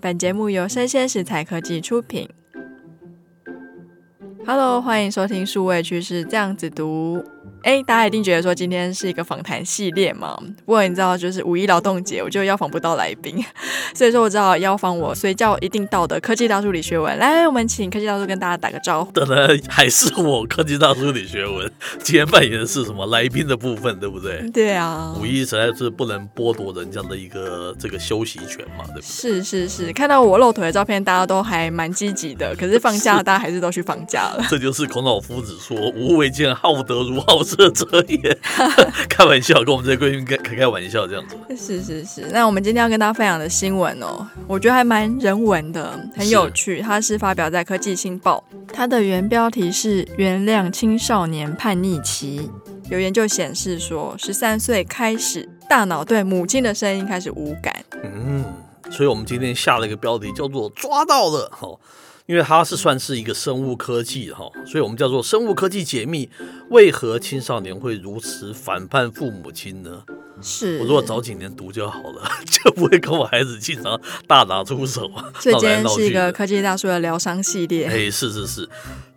本节目由生鲜食材科技出品。Hello，欢迎收听数位趋势这样子读。哎，大家一定觉得说今天是一个访谈系列嘛？不过你知道，就是五一劳动节，我就要访不到来宾，所以说我知道要访我随叫一定到的科技大叔李学文。来，我们请科技大叔跟大家打个招呼。当然还是我科技大叔李学文，今天扮演的是什么来宾的部分，对不对？对啊，五一实在是不能剥夺人家的一个这个休息权嘛，对不对？是是是，看到我露腿的照片，大家都还蛮积极的。可是放假，大家还是都去放假了。这就是孔老夫子说“无为见好德如好色者也 ”，开玩笑，跟我们这些闺蜜开开开玩笑这样子。是是是，那我们今天要跟大家分享的新闻哦，我觉得还蛮人文的，很有趣。它是发表在《科技新报》，它的原标题是“原谅青少年叛逆期”。有研究显示说，十三岁开始，大脑对母亲的声音开始无感。嗯，所以我们今天下了一个标题，叫做“抓到了”哈。因为它是算是一个生物科技哈，所以我们叫做生物科技解密，为何青少年会如此反叛父母亲呢？是，我如果早几年读就好了，就不会跟我孩子经常大打出手啊。所以今天是一个科技大叔的疗伤系列。哎，是是是，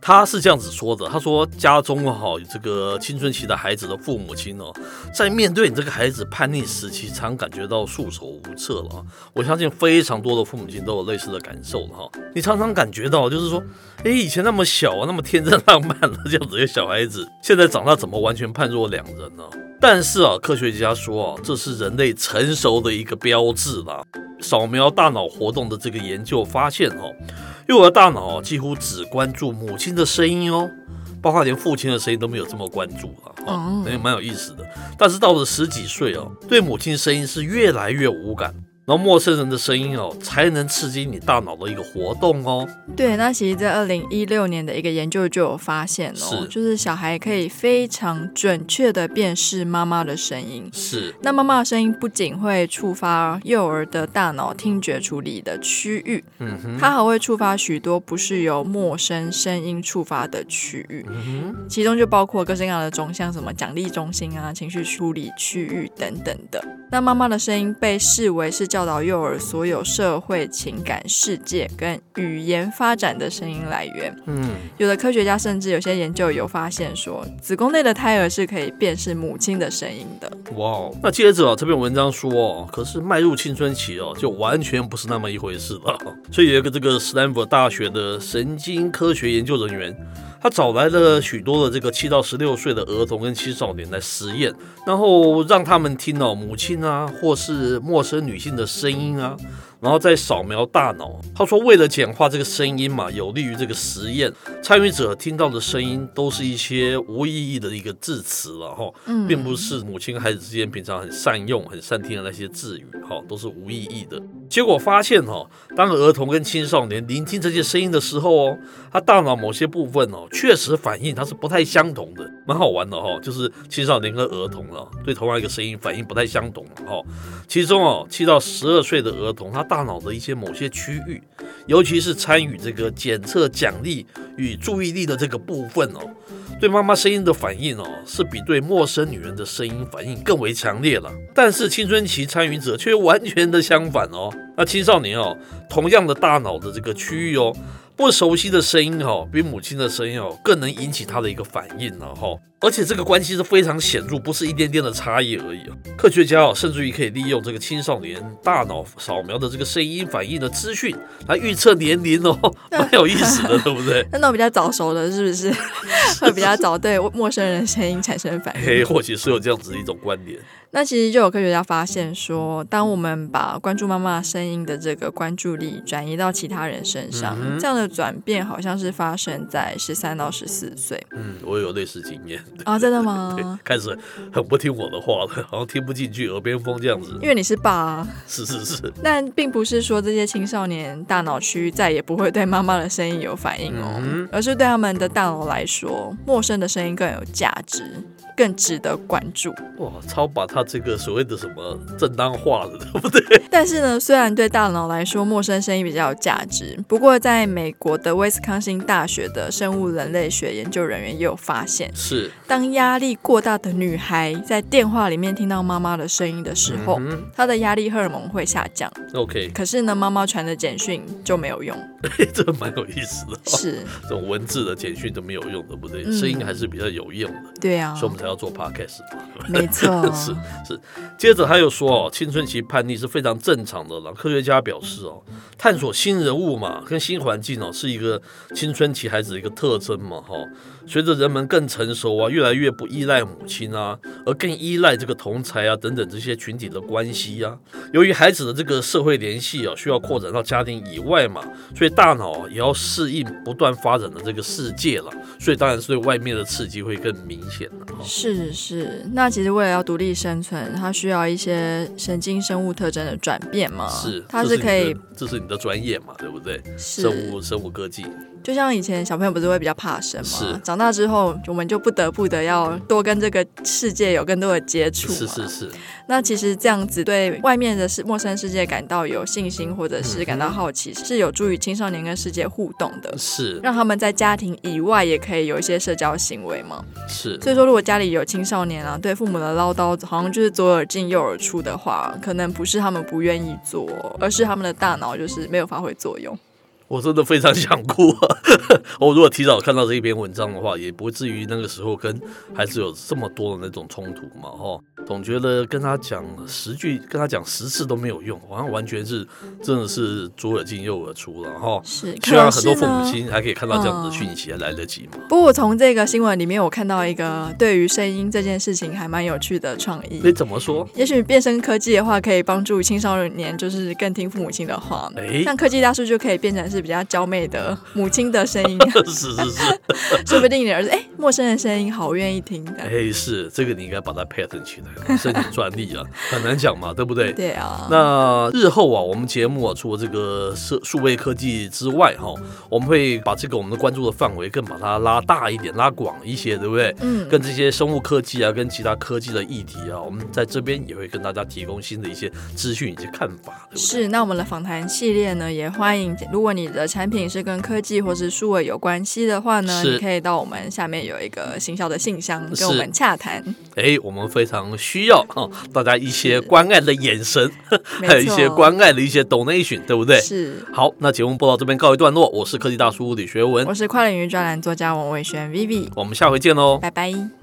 他是这样子说的。他说，家中哈这个青春期的孩子的父母亲哦，在面对你这个孩子叛逆时期，常感觉到束手无策了啊。我相信非常多的父母亲都有类似的感受了哈。你常常感觉到就是说，哎，以前那么小啊，那么天真浪漫的这样子一个小孩子，现在长大怎么完全判若两人呢？但是啊，科学家说啊，这是人类成熟的一个标志啦。扫描大脑活动的这个研究发现哦，幼儿大脑几乎只关注母亲的声音哦，包括连父亲的声音都没有这么关注了啊，也蛮有意思的。但是到了十几岁哦，对母亲声音是越来越无感。然后陌生人的声音哦，才能刺激你大脑的一个活动哦。对，那其实，在二零一六年的一个研究就有发现哦，是就是小孩可以非常准确的辨识妈妈的声音。是，那妈妈的声音不仅会触发幼儿的大脑听觉处理的区域，嗯哼，它还会触发许多不是由陌生声音触发的区域，嗯哼，其中就包括各式各样的中，像什么奖励中心啊、情绪处理区域等等的。那妈妈的声音被视为是教导幼儿所有社会情感世界跟语言发展的声音来源。嗯，有的科学家甚至有些研究有发现说，子宫内的胎儿是可以辨识母亲的声音的。哇，那接着啊，这篇文章说哦，可是迈入青春期哦，就完全不是那么一回事了。所以有一个这个斯坦福大学的神经科学研究人员。他找来了许多的这个七到十六岁的儿童跟青少年来实验，然后让他们听到母亲啊，或是陌生女性的声音啊。然后再扫描大脑，他说为了简化这个声音嘛，有利于这个实验。参与者听到的声音都是一些无意义的一个字词了哈，并不是母亲孩子之间平常很善用、很善听的那些字语哈，都是无意义的。结果发现哈，当儿童跟青少年聆听这些声音的时候哦，他大脑某些部分哦，确实反应它是不太相同的，蛮好玩的哈。就是青少年跟儿童啊，对同样一个声音反应不太相同哈。其中哦，七到十二岁的儿童他。大脑的一些某些区域，尤其是参与这个检测奖励与注意力的这个部分哦，对妈妈声音的反应哦，是比对陌生女人的声音反应更为强烈了。但是青春期参与者却完全的相反哦。那青少年哦，同样的大脑的这个区域哦。不熟悉的声音哦，比母亲的声音哦更能引起他的一个反应了哈，而且这个关系是非常显著，不是一点点的差异而已啊。科学家哦，甚至于可以利用这个青少年大脑扫描的这个声音反应的资讯来预测年龄哦，蛮有意思的，对不对？那种比较早熟的，是不是 会比较早对陌生人的声音产生反应？嘿，或许是有这样子的一种观点。那其实就有科学家发现说，当我们把关注妈妈声音的这个关注力转移到其他人身上，嗯、这样的转变好像是发生在十三到十四岁。嗯，我有类似经验啊，真的吗？对开始很不听我的话了，好像听不进去耳边风这样子。因为你是爸啊。是是是。但并不是说这些青少年大脑区再也不会对妈妈的声音有反应哦，嗯、而是对他们的大脑来说，陌生的声音更有价值，更值得关注。哇，超把他。他这个所谓的什么正当化了，对不对？但是呢，虽然对大脑来说陌生声音比较有价值，不过在美国的威斯康星大学的生物人类学研究人员也有发现，是当压力过大的女孩在电话里面听到妈妈的声音的时候，嗯、她的压力荷尔蒙会下降。OK，可是呢，妈妈传的简讯就没有用。这蛮有意思的，是 这种文字的简讯都没有用，对不对？声、嗯、音还是比较有用的。对啊，所以我们才要做 Podcast 嘛。没错，是是。接着他又说哦，青春期叛逆是非常正常的了。科学家表示哦，探索新人物嘛，跟新环境哦，是一个青春期孩子的一个特征嘛，哈。随着人们更成熟啊，越来越不依赖母亲啊，而更依赖这个同才啊等等这些群体的关系啊。由于孩子的这个社会联系啊，需要扩展到家庭以外嘛，所以大脑也要适应不断发展的这个世界了。所以当然是对外面的刺激会更明显了。是是，那其实为了要独立生存，它需要一些神经生物特征的转变嘛。是，它是可以，这是你的专业嘛，对不对？生物生物科技。就像以前小朋友不是会比较怕生吗？是。长大之后，我们就不得不的要多跟这个世界有更多的接触。是是是。那其实这样子对外面的世陌生世界感到有信心，或者是感到好奇，嗯、是有助于青少年跟世界互动的。是。让他们在家庭以外也可以有一些社交行为嘛。是。所以说，如果家里有青少年啊，对父母的唠叨好像就是左耳进右耳出的话，可能不是他们不愿意做，而是他们的大脑就是没有发挥作用。我真的非常想哭啊！我如果提早看到这一篇文章的话，也不至于那个时候跟孩子有这么多的那种冲突嘛，哈。总觉得跟他讲十句，跟他讲十次都没有用，好像完全是真的是左耳进右耳出了，哈。是，希望很多父母亲还可以看到这样子的讯息，还来得及吗？不过我从这个新闻里面，我看到一个对于声音这件事情还蛮有趣的创意。你怎么说？也许变声科技的话，可以帮助青少年就是更听父母亲的话。哎，像科技大叔就可以变成是。比较娇媚的 母亲的声音，是 是是，说不定你儿子哎，陌生的声音好愿意听的，哎，是这个你应该把它 patent 起来，申请专利啊，很难讲嘛，对不对？对啊。那日后啊，我们节目啊，除了这个数数位科技之外，哈，我们会把这个我们的关注的范围更把它拉大一点，拉广一些，对不对？嗯。跟这些生物科技啊，跟其他科技的议题啊，我们在这边也会跟大家提供新的一些资讯以及看法，对不对？是。那我们的访谈系列呢，也欢迎，如果你的产品是跟科技或是数位有关系的话呢，你可以到我们下面有一个行销的信箱跟我们洽谈。哎，我们非常需要哈大家一些关爱的眼神，还有一些关爱的一些 donation，对不对？是。好，那节目播到这边告一段落，我是科技大叔李学文，我是跨领域专栏作家王伟轩 Vivi，我们下回见喽，拜拜。